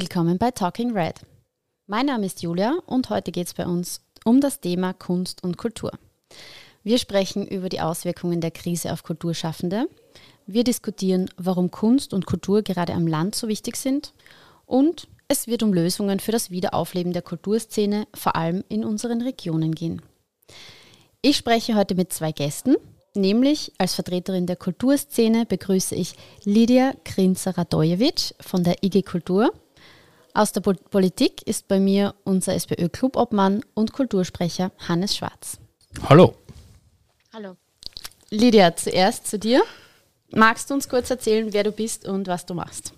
Willkommen bei Talking Red. Mein Name ist Julia und heute geht es bei uns um das Thema Kunst und Kultur. Wir sprechen über die Auswirkungen der Krise auf Kulturschaffende. Wir diskutieren, warum Kunst und Kultur gerade am Land so wichtig sind. Und es wird um Lösungen für das Wiederaufleben der Kulturszene, vor allem in unseren Regionen gehen. Ich spreche heute mit zwei Gästen, nämlich als Vertreterin der Kulturszene begrüße ich Lydia Krinzer-Radojewitsch von der IG Kultur. Aus der Politik ist bei mir unser SPÖ-Clubobmann und Kultursprecher Hannes Schwarz. Hallo. Hallo. Lydia, zuerst zu dir. Magst du uns kurz erzählen, wer du bist und was du machst?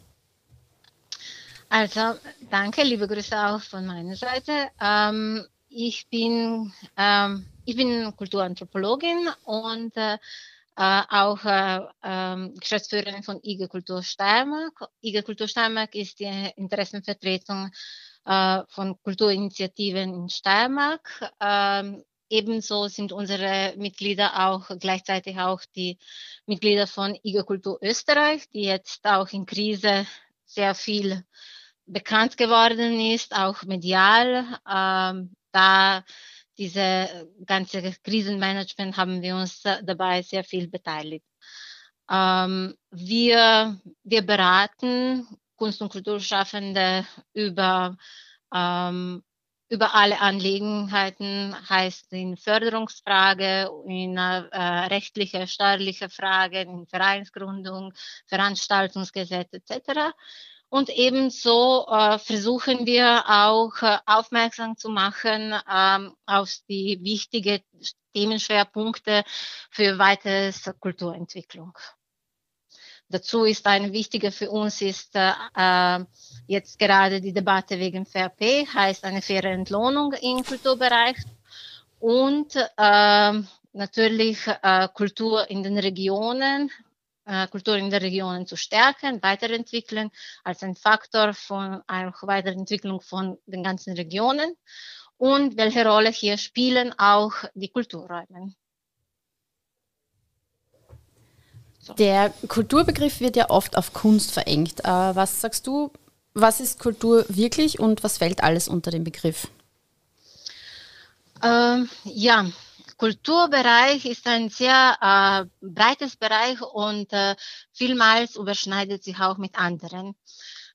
Also, danke, liebe Grüße auch von meiner Seite. Ähm, ich bin, ähm, ich bin Kulturanthropologin und äh, äh, auch äh, äh, Geschäftsführerin von IG Kultur Steiermark. IG Kultur Steiermark ist die Interessenvertretung äh, von Kulturinitiativen in Steiermark. Ähm, ebenso sind unsere Mitglieder auch gleichzeitig auch die Mitglieder von IG Kultur Österreich, die jetzt auch in Krise sehr viel bekannt geworden ist, auch medial. Ähm, da diese ganze Krisenmanagement haben wir uns dabei sehr viel beteiligt. Ähm, wir, wir beraten Kunst- und Kulturschaffende über, ähm, über alle Angelegenheiten, heißt in Förderungsfrage, in äh, rechtliche, steuerliche Fragen, in Vereinsgründung, Veranstaltungsgesetz etc. Und ebenso äh, versuchen wir auch äh, aufmerksam zu machen ähm, auf die wichtigen Themenschwerpunkte für weitere Kulturentwicklung. Dazu ist eine wichtige für uns ist äh, äh jetzt gerade die Debatte wegen VRP, heißt eine faire Entlohnung im Kulturbereich und äh, natürlich äh, Kultur in den Regionen, Kultur in den Regionen zu stärken, weiterentwickeln als ein Faktor von einer Weiterentwicklung von den ganzen Regionen und welche Rolle hier spielen auch die Kulturräume. So. Der Kulturbegriff wird ja oft auf Kunst verengt. Äh, was sagst du, was ist Kultur wirklich und was fällt alles unter den Begriff? Ähm, ja, Kulturbereich ist ein sehr äh, breites Bereich und äh, vielmals überschneidet sich auch mit anderen.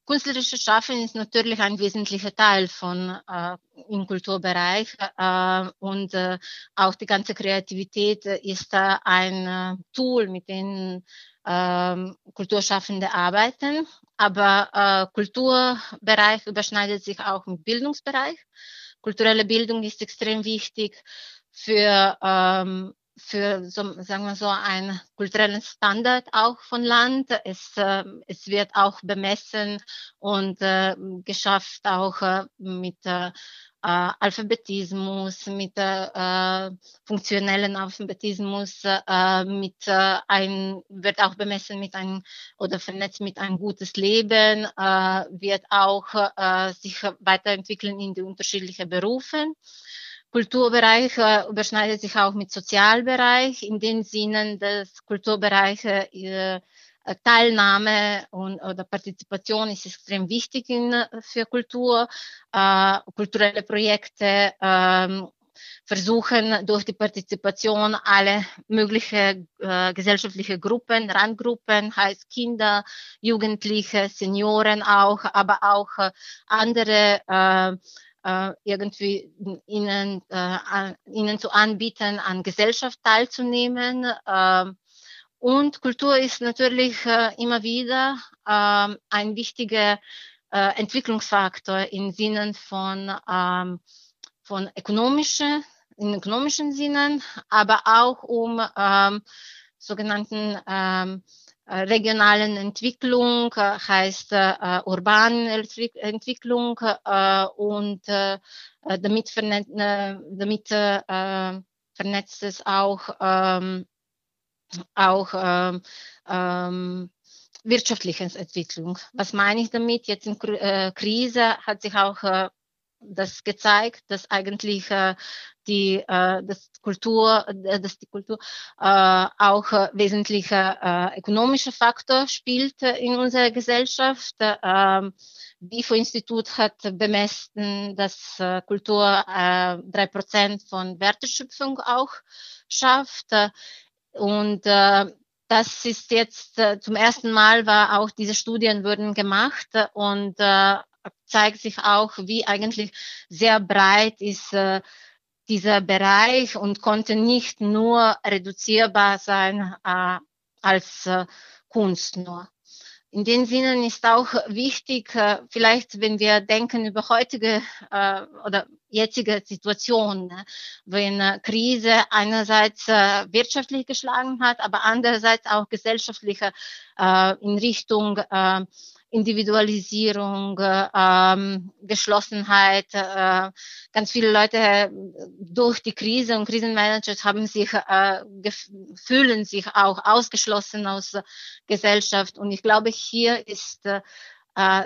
Künstlerische Schaffen ist natürlich ein wesentlicher Teil von äh, im Kulturbereich äh, und äh, auch die ganze Kreativität ist äh, ein Tool, mit dem äh, Kulturschaffende arbeiten. Aber äh, Kulturbereich überschneidet sich auch mit Bildungsbereich. Kulturelle Bildung ist extrem wichtig für, ähm, für so, sagen wir so, einen kulturellen Standard auch von Land. Es, äh, es wird auch bemessen und äh, geschafft auch äh, mit äh, Alphabetismus, mit äh, funktionellen Alphabetismus, äh, mit äh, ein, wird auch bemessen mit einem oder vernetzt mit ein gutes Leben, äh, wird auch äh, sich weiterentwickeln in die unterschiedlichen Berufen. Kulturbereich äh, überschneidet sich auch mit Sozialbereich in den Sinnen, dass Kulturbereich äh, Teilnahme und, oder Partizipation ist extrem wichtig in, für Kultur. Äh, kulturelle Projekte äh, versuchen durch die Partizipation alle mögliche äh, gesellschaftliche Gruppen, Randgruppen, heißt Kinder, Jugendliche, Senioren auch, aber auch äh, andere äh, äh, irgendwie ihnen, äh, ihnen zu anbieten, an Gesellschaft teilzunehmen. Äh, und Kultur ist natürlich äh, immer wieder äh, ein wichtiger äh, Entwicklungsfaktor im Sinne von, ähm, von ökonomischen, in ökonomischen Sinnen, aber auch um ähm, sogenannten ähm, äh, regionalen Entwicklung, äh, heißt äh, urbanen Entwicklung äh, und äh, damit, vernetzt, damit äh, vernetzt es auch, ähm, auch ähm, ähm, wirtschaftliche Entwicklung. Was meine ich damit? Jetzt in Krise hat sich auch das gezeigt, dass eigentlich äh, die äh, das Kultur, äh, dass die Kultur äh, auch äh, wesentlicher äh, ökonomischer Faktor spielt äh, in unserer Gesellschaft. Äh, WIFO-Institut hat bemessen, dass äh, Kultur äh, drei Prozent von Werteschöpfung auch schafft. Und äh, das ist jetzt äh, zum ersten Mal war auch diese Studien wurden gemacht und äh, zeigt sich auch, wie eigentlich sehr breit ist äh, dieser Bereich und konnte nicht nur reduzierbar sein äh, als äh, Kunst nur. In den Sinnen ist auch wichtig, äh, vielleicht wenn wir denken über heutige äh, oder jetzige Situation, ne, wenn äh, Krise einerseits wirtschaftlich geschlagen hat, aber andererseits auch gesellschaftliche in Richtung Individualisierung, ähm, Geschlossenheit. Äh, ganz viele Leute äh, durch die Krise und Krisenmanager haben sich, äh, fühlen sich auch ausgeschlossen aus Gesellschaft. Und ich glaube, hier ist äh,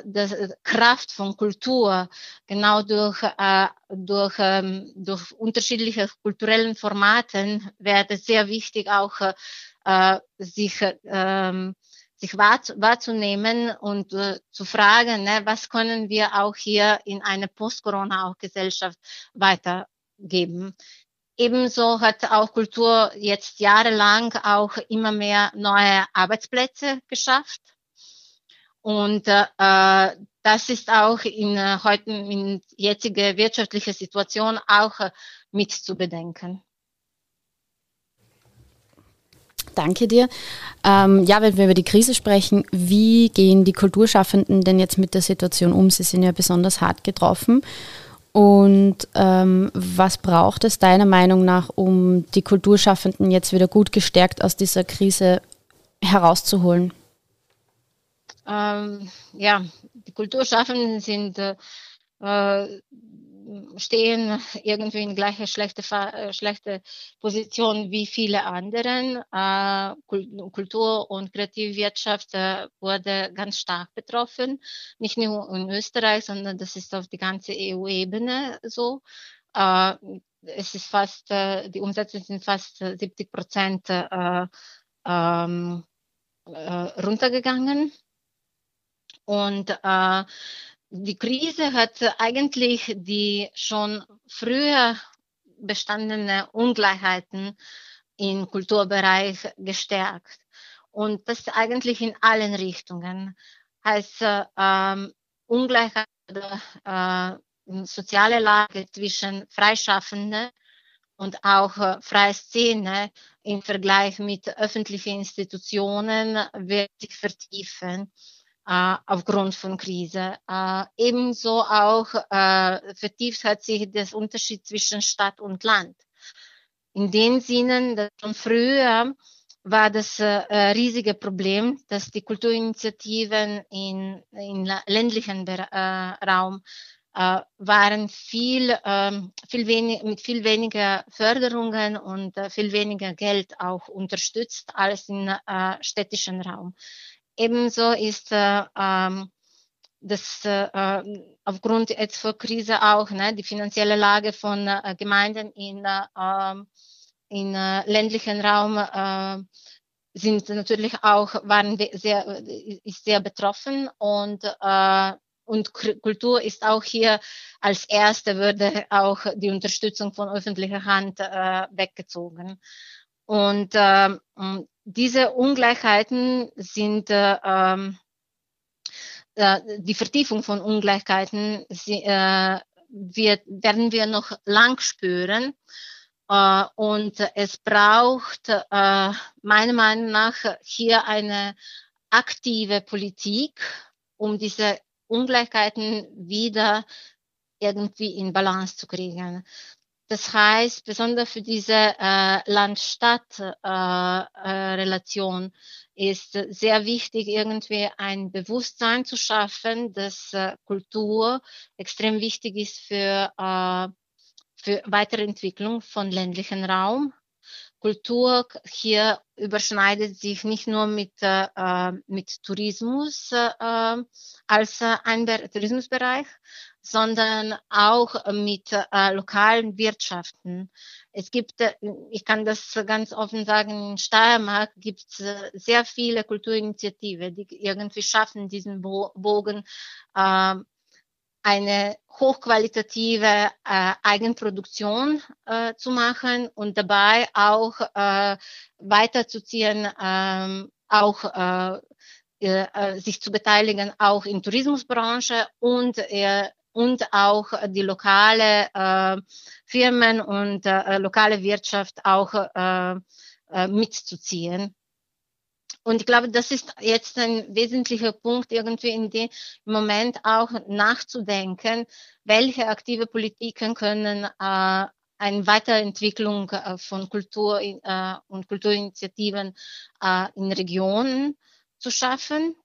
die Kraft von Kultur genau durch, äh, durch, ähm, durch unterschiedliche kulturellen Formaten wäre sehr wichtig auch äh, sich ähm, sich wahr, wahrzunehmen und äh, zu fragen, ne, was können wir auch hier in eine Post-Corona-Gesellschaft weitergeben. Ebenso hat auch Kultur jetzt jahrelang auch immer mehr neue Arbeitsplätze geschafft. Und äh, das ist auch in äh, heute in jetziger wirtschaftlicher Situation auch äh, mit zu bedenken. Danke dir. Ähm, ja, wenn wir über die Krise sprechen, wie gehen die Kulturschaffenden denn jetzt mit der Situation um? Sie sind ja besonders hart getroffen. Und ähm, was braucht es deiner Meinung nach, um die Kulturschaffenden jetzt wieder gut gestärkt aus dieser Krise herauszuholen? Ähm, ja, die Kulturschaffenden sind äh, stehen irgendwie in gleicher schlechte, äh, schlechte Position wie viele anderen. Äh, Kultur- und Kreativwirtschaft äh, wurde ganz stark betroffen, nicht nur in Österreich, sondern das ist auf die ganze EU-Ebene so. Es ist fast, die Umsätze sind fast 70 Prozent ähm, runtergegangen. Und äh, die Krise hat eigentlich die schon früher bestandene Ungleichheiten im Kulturbereich gestärkt. Und das eigentlich in allen Richtungen. Heißt ähm, Ungleichheit äh, soziale Lage zwischen Freischaffenden und auch äh, freie Szene im Vergleich mit öffentlichen Institutionen wird sich vertiefen äh, aufgrund von Krise. Äh, ebenso auch äh, vertieft hat sich das Unterschied zwischen Stadt und Land. In dem Sinne, dass schon früher war das äh, riesige Problem, dass die Kulturinitiativen in, in ländlichen äh, Raum äh, waren viel, ähm, viel wenig, mit viel weniger Förderungen und äh, viel weniger Geld auch unterstützt als im äh, städtischen Raum. Ebenso ist äh, ähm, das äh, aufgrund jetzt vor Krise auch ne, die finanzielle Lage von äh, Gemeinden in, äh, ähm, in äh, ländlichen Raum äh, sind natürlich auch waren sehr ist sehr betroffen und äh, und Kultur ist auch hier als erste würde auch die Unterstützung von öffentlicher Hand äh, weggezogen. Und äh, diese Ungleichheiten sind äh, ähm, äh, die Vertiefung von Ungleichheiten sie, äh, wird, werden wir noch lang spüren. Uh, und es braucht uh, meiner Meinung nach hier eine aktive Politik, um diese Ungleichheiten wieder irgendwie in Balance zu kriegen. Das heißt, besonders für diese äh, Land-Stadt-Relation äh, äh, ist sehr wichtig, irgendwie ein Bewusstsein zu schaffen, dass äh, Kultur extrem wichtig ist für, äh, für weitere Entwicklung von ländlichen Raum. Kultur hier überschneidet sich nicht nur mit, äh, mit Tourismus äh, als ein Tourismusbereich, sondern auch mit äh, lokalen Wirtschaften. Es gibt, äh, ich kann das ganz offen sagen, in Steiermark gibt es äh, sehr viele Kulturinitiativen, die irgendwie schaffen, diesen Bogen äh, eine hochqualitative äh, Eigenproduktion zu machen und dabei auch weiterzuziehen, äh, auch sich zu beteiligen, auch in Tourismusbranche und und auch die lokale äh, Firmen und äh, lokale Wirtschaft auch äh, äh, mitzuziehen. Und ich glaube, das ist jetzt ein wesentlicher Punkt, irgendwie in dem Moment auch nachzudenken, welche aktive Politiken können äh, eine Weiterentwicklung äh, von Kultur äh, und Kulturinitiativen äh, in Regionen zu schaffen.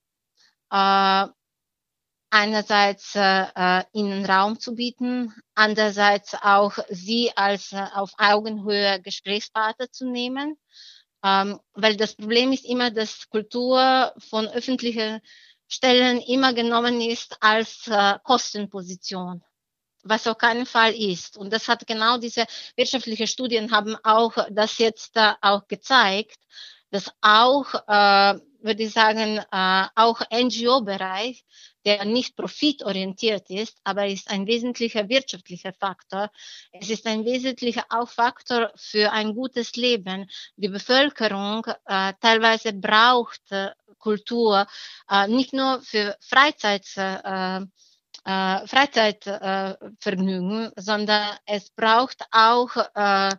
Äh, einerseits äh, ihnen Raum zu bieten, andererseits auch sie als äh, auf Augenhöhe Gesprächspartner zu nehmen. Ähm, weil das Problem ist immer, dass Kultur von öffentlichen Stellen immer genommen ist als äh, Kostenposition was auf keinen Fall ist. Und das hat genau diese wirtschaftliche Studien haben auch das jetzt äh, auch gezeigt, dass auch, äh, würde ich sagen, äh, auch NGO-Bereich der nicht profitorientiert ist, aber ist ein wesentlicher wirtschaftlicher Faktor. Es ist ein wesentlicher auch Faktor für ein gutes Leben. Die Bevölkerung äh, teilweise braucht äh, Kultur äh, nicht nur für Freizeit. Äh, äh, Freizeitvergnügen, äh, sondern es braucht auch äh,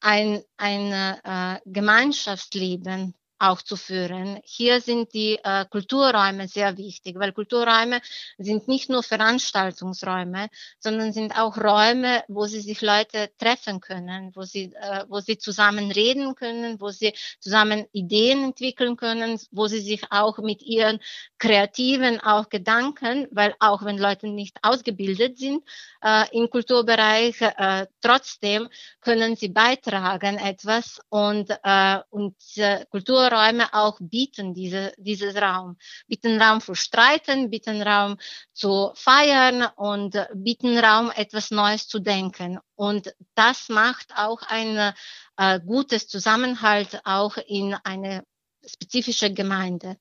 ein, ein äh, Gemeinschaftsleben auch zu führen. Hier sind die äh, Kulturräume sehr wichtig, weil Kulturräume sind nicht nur Veranstaltungsräume, sondern sind auch Räume, wo sie sich Leute treffen können, wo sie, äh, wo sie zusammen reden können, wo sie zusammen Ideen entwickeln können, wo sie sich auch mit ihren kreativen auch Gedanken, weil auch wenn Leute nicht ausgebildet sind äh, im Kulturbereich, äh, trotzdem können sie beitragen etwas und, äh, und äh, Kultur Räume auch bieten diese, dieses Raum. Bieten Raum für Streiten, bieten Raum zu feiern und bieten Raum, etwas Neues zu denken. Und das macht auch ein äh, gutes Zusammenhalt auch in eine spezifische Gemeinde.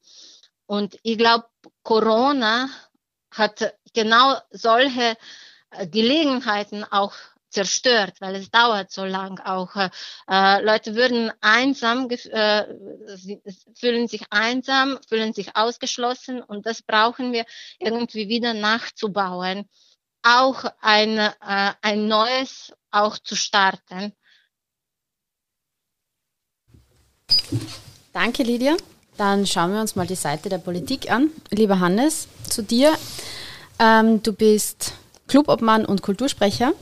Und ich glaube, Corona hat genau solche äh, Gelegenheiten auch zerstört, weil es dauert so lang. Auch äh, Leute würden einsam, äh, fühlen sich einsam, fühlen sich ausgeschlossen und das brauchen wir irgendwie wieder nachzubauen. Auch ein, äh, ein neues auch zu starten. Danke, Lydia. Dann schauen wir uns mal die Seite der Politik an. Lieber Hannes, zu dir. Ähm, du bist Clubobmann und Kultursprecher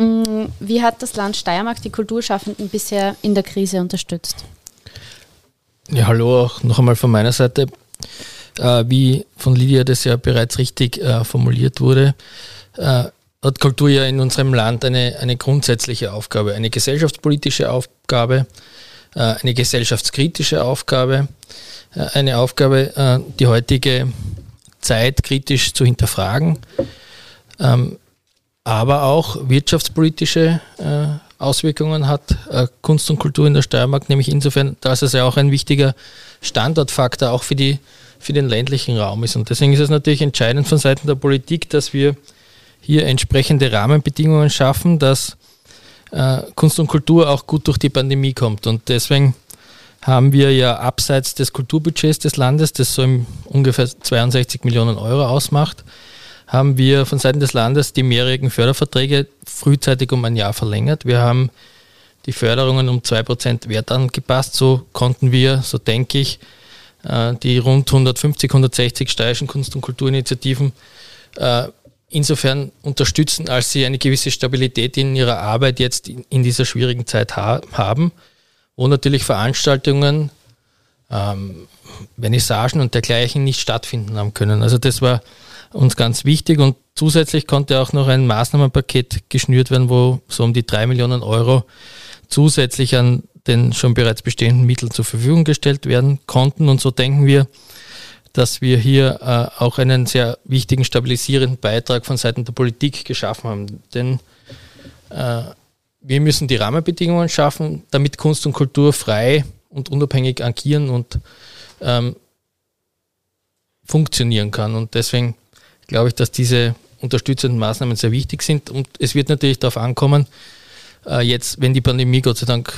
wie hat das Land Steiermark die Kulturschaffenden bisher in der Krise unterstützt? Ja, hallo auch noch einmal von meiner Seite. Äh, wie von Lydia das ja bereits richtig äh, formuliert wurde, äh, hat Kultur ja in unserem Land eine, eine grundsätzliche Aufgabe, eine gesellschaftspolitische Aufgabe, eine gesellschaftskritische Aufgabe, eine Aufgabe, die heutige Zeit kritisch zu hinterfragen. Aber auch wirtschaftspolitische äh, Auswirkungen hat äh, Kunst und Kultur in der Steiermark, nämlich insofern, dass es ja auch ein wichtiger Standortfaktor auch für, die, für den ländlichen Raum ist. Und deswegen ist es natürlich entscheidend von Seiten der Politik, dass wir hier entsprechende Rahmenbedingungen schaffen, dass äh, Kunst und Kultur auch gut durch die Pandemie kommt. Und deswegen haben wir ja abseits des Kulturbudgets des Landes, das so ungefähr 62 Millionen Euro ausmacht, haben wir von Seiten des Landes die mehrjährigen Förderverträge frühzeitig um ein Jahr verlängert. Wir haben die Förderungen um 2% Wert angepasst. So konnten wir, so denke ich, äh, die rund 150, 160 steirischen Kunst- und Kulturinitiativen äh, insofern unterstützen, als sie eine gewisse Stabilität in ihrer Arbeit jetzt in dieser schwierigen Zeit haben, wo natürlich Veranstaltungen, ähm, Vernissagen und dergleichen nicht stattfinden haben können. Also das war uns ganz wichtig und zusätzlich konnte auch noch ein Maßnahmenpaket geschnürt werden, wo so um die drei Millionen Euro zusätzlich an den schon bereits bestehenden Mitteln zur Verfügung gestellt werden konnten. Und so denken wir, dass wir hier äh, auch einen sehr wichtigen stabilisierenden Beitrag von Seiten der Politik geschaffen haben. Denn äh, wir müssen die Rahmenbedingungen schaffen, damit Kunst und Kultur frei und unabhängig agieren und ähm, funktionieren kann. Und deswegen glaube ich, dass diese unterstützenden Maßnahmen sehr wichtig sind. Und es wird natürlich darauf ankommen, äh, jetzt, wenn die Pandemie Gott sei Dank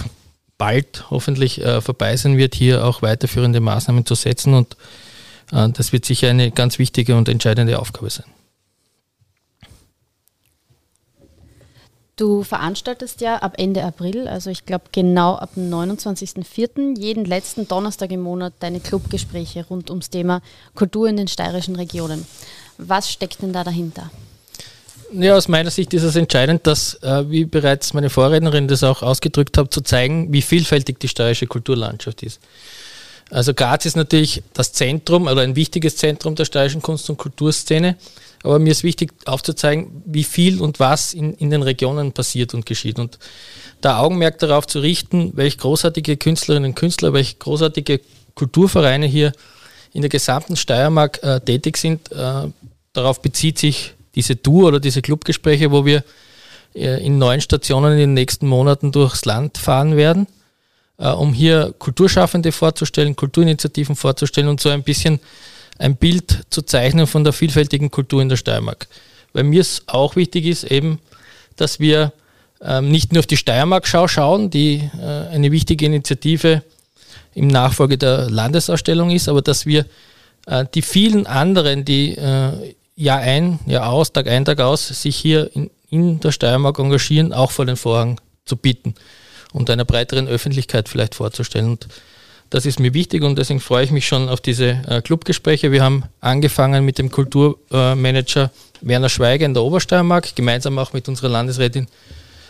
bald hoffentlich äh, vorbei sein wird, hier auch weiterführende Maßnahmen zu setzen. Und äh, das wird sicher eine ganz wichtige und entscheidende Aufgabe sein. Du veranstaltest ja ab Ende April, also ich glaube genau ab dem 29.04., jeden letzten Donnerstag im Monat deine Clubgespräche rund ums Thema Kultur in den steirischen Regionen. Was steckt denn da dahinter? Ja, aus meiner Sicht ist es entscheidend, dass, äh, wie bereits meine Vorrednerin das auch ausgedrückt hat, zu zeigen, wie vielfältig die steirische Kulturlandschaft ist. Also Graz ist natürlich das Zentrum oder ein wichtiges Zentrum der steirischen Kunst- und Kulturszene, aber mir ist wichtig aufzuzeigen, wie viel und was in, in den Regionen passiert und geschieht. Und da Augenmerk darauf zu richten, welche großartige Künstlerinnen und Künstler, welche großartige Kulturvereine hier in der gesamten Steiermark äh, tätig sind, äh, darauf bezieht sich diese Tour oder diese Clubgespräche, wo wir äh, in neun Stationen in den nächsten Monaten durchs Land fahren werden, äh, um hier Kulturschaffende vorzustellen, Kulturinitiativen vorzustellen und so ein bisschen ein Bild zu zeichnen von der vielfältigen Kultur in der Steiermark. Weil mir es auch wichtig ist, eben, dass wir ähm, nicht nur auf die Steiermark-Schau schauen, die äh, eine wichtige Initiative im Nachfolge der Landesausstellung ist, aber dass wir die vielen anderen, die Jahr ein, Jahr aus, Tag ein, Tag aus sich hier in, in der Steiermark engagieren, auch vor den Vorhang zu bieten und einer breiteren Öffentlichkeit vielleicht vorzustellen. Und das ist mir wichtig und deswegen freue ich mich schon auf diese äh, Clubgespräche. Wir haben angefangen mit dem Kulturmanager Werner Schweiger in der Obersteiermark, gemeinsam auch mit unserer Landesrätin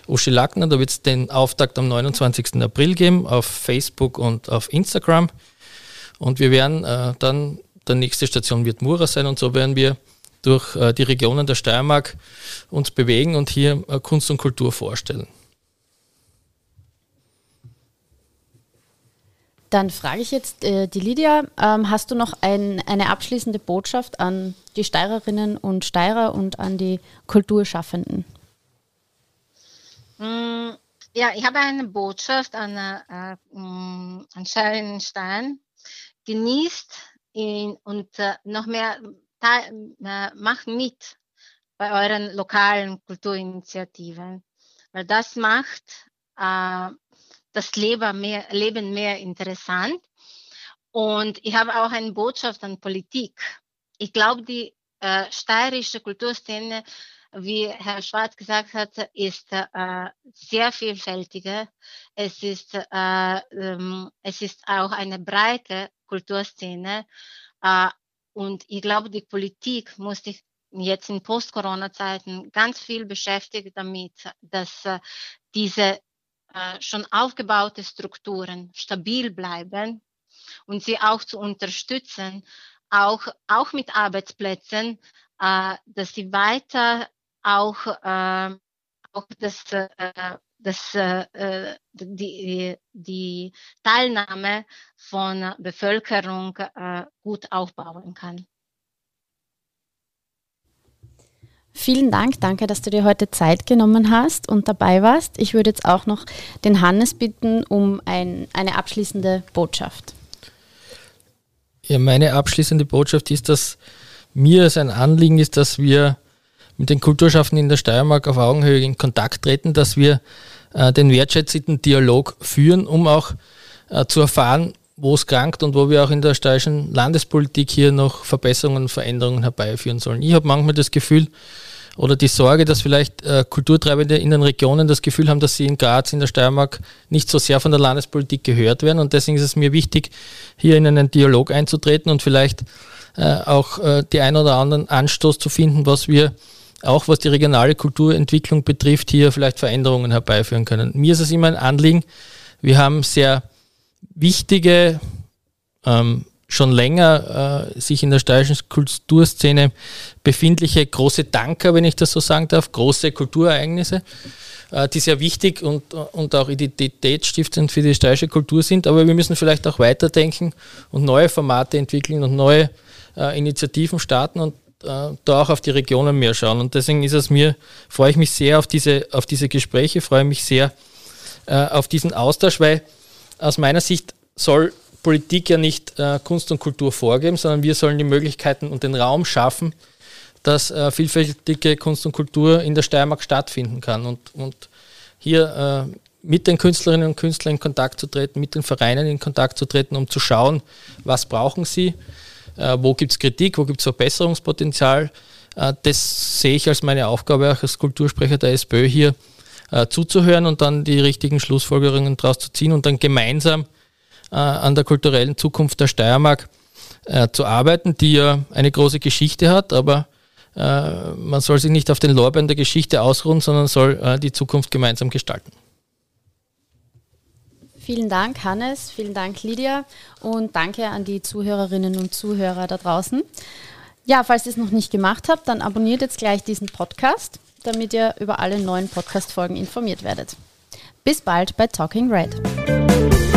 Uschi Lackner. Da wird es den Auftakt am 29. April geben auf Facebook und auf Instagram. Und wir werden äh, dann, der nächste Station wird Mura sein und so werden wir durch äh, die Regionen der Steiermark uns bewegen und hier äh, Kunst und Kultur vorstellen. Dann frage ich jetzt äh, die Lydia, ähm, hast du noch ein, eine abschließende Botschaft an die Steirerinnen und Steirer und an die Kulturschaffenden? Mm, ja, ich habe eine Botschaft an, äh, mm, an und Stein. Genießt ihn und äh, noch mehr äh, macht mit bei euren lokalen Kulturinitiativen, weil das macht äh, das Leben mehr, Leben mehr interessant. Und ich habe auch eine Botschaft an Politik. Ich glaube, die äh, steirische Kulturszene, wie Herr Schwarz gesagt hat, ist äh, sehr vielfältiger. Es ist, äh, ähm, es ist auch eine breite Kulturszene. Äh, und ich glaube, die Politik muss sich jetzt in Post-Corona-Zeiten ganz viel beschäftigen damit, dass äh, diese äh, schon aufgebaute Strukturen stabil bleiben und sie auch zu unterstützen, auch, auch mit Arbeitsplätzen, äh, dass sie weiter auch, äh, auch das äh, dass äh, äh, die, die Teilnahme von Bevölkerung äh, gut aufbauen kann. Vielen Dank, danke, dass du dir heute Zeit genommen hast und dabei warst. Ich würde jetzt auch noch den Hannes bitten um ein, eine abschließende Botschaft. Ja, meine abschließende Botschaft ist, dass mir es ein Anliegen ist, dass wir mit den Kulturschaffenden in der Steiermark auf Augenhöhe in Kontakt treten, dass wir äh, den wertschätzenden Dialog führen, um auch äh, zu erfahren, wo es krankt und wo wir auch in der steirischen Landespolitik hier noch Verbesserungen Veränderungen herbeiführen sollen. Ich habe manchmal das Gefühl oder die Sorge, dass vielleicht äh, Kulturtreibende in den Regionen das Gefühl haben, dass sie in Graz, in der Steiermark nicht so sehr von der Landespolitik gehört werden. Und deswegen ist es mir wichtig, hier in einen Dialog einzutreten und vielleicht äh, auch äh, die ein oder anderen Anstoß zu finden, was wir auch was die regionale Kulturentwicklung betrifft, hier vielleicht Veränderungen herbeiführen können. Mir ist es immer ein Anliegen. Wir haben sehr wichtige, ähm, schon länger äh, sich in der steirischen Kulturszene befindliche große Danker, wenn ich das so sagen darf, große Kulturereignisse, äh, die sehr wichtig und, und auch identitätsstiftend für die steirische Kultur sind. Aber wir müssen vielleicht auch weiterdenken und neue Formate entwickeln und neue äh, Initiativen starten. Und da auch auf die Regionen mehr schauen. Und deswegen ist es mir, freue ich mich sehr auf diese, auf diese Gespräche, freue mich sehr äh, auf diesen Austausch, weil aus meiner Sicht soll Politik ja nicht äh, Kunst und Kultur vorgeben, sondern wir sollen die Möglichkeiten und den Raum schaffen, dass äh, vielfältige Kunst und Kultur in der Steiermark stattfinden kann. Und, und hier äh, mit den Künstlerinnen und Künstlern in Kontakt zu treten, mit den Vereinen in Kontakt zu treten, um zu schauen, was brauchen sie, äh, wo gibt es Kritik, wo gibt es Verbesserungspotenzial. Äh, das sehe ich als meine Aufgabe auch als Kultursprecher der SPÖ hier äh, zuzuhören und dann die richtigen Schlussfolgerungen daraus zu ziehen und dann gemeinsam äh, an der kulturellen Zukunft der Steiermark äh, zu arbeiten, die ja eine große Geschichte hat, aber äh, man soll sich nicht auf den Lorbeeren der Geschichte ausruhen, sondern soll die Zukunft gemeinsam gestalten. Vielen Dank, Hannes. Vielen Dank, Lydia. Und danke an die Zuhörerinnen und Zuhörer da draußen. Ja, falls ihr es noch nicht gemacht habt, dann abonniert jetzt gleich diesen Podcast, damit ihr über alle neuen Podcast-Folgen informiert werdet. Bis bald bei Talking Red.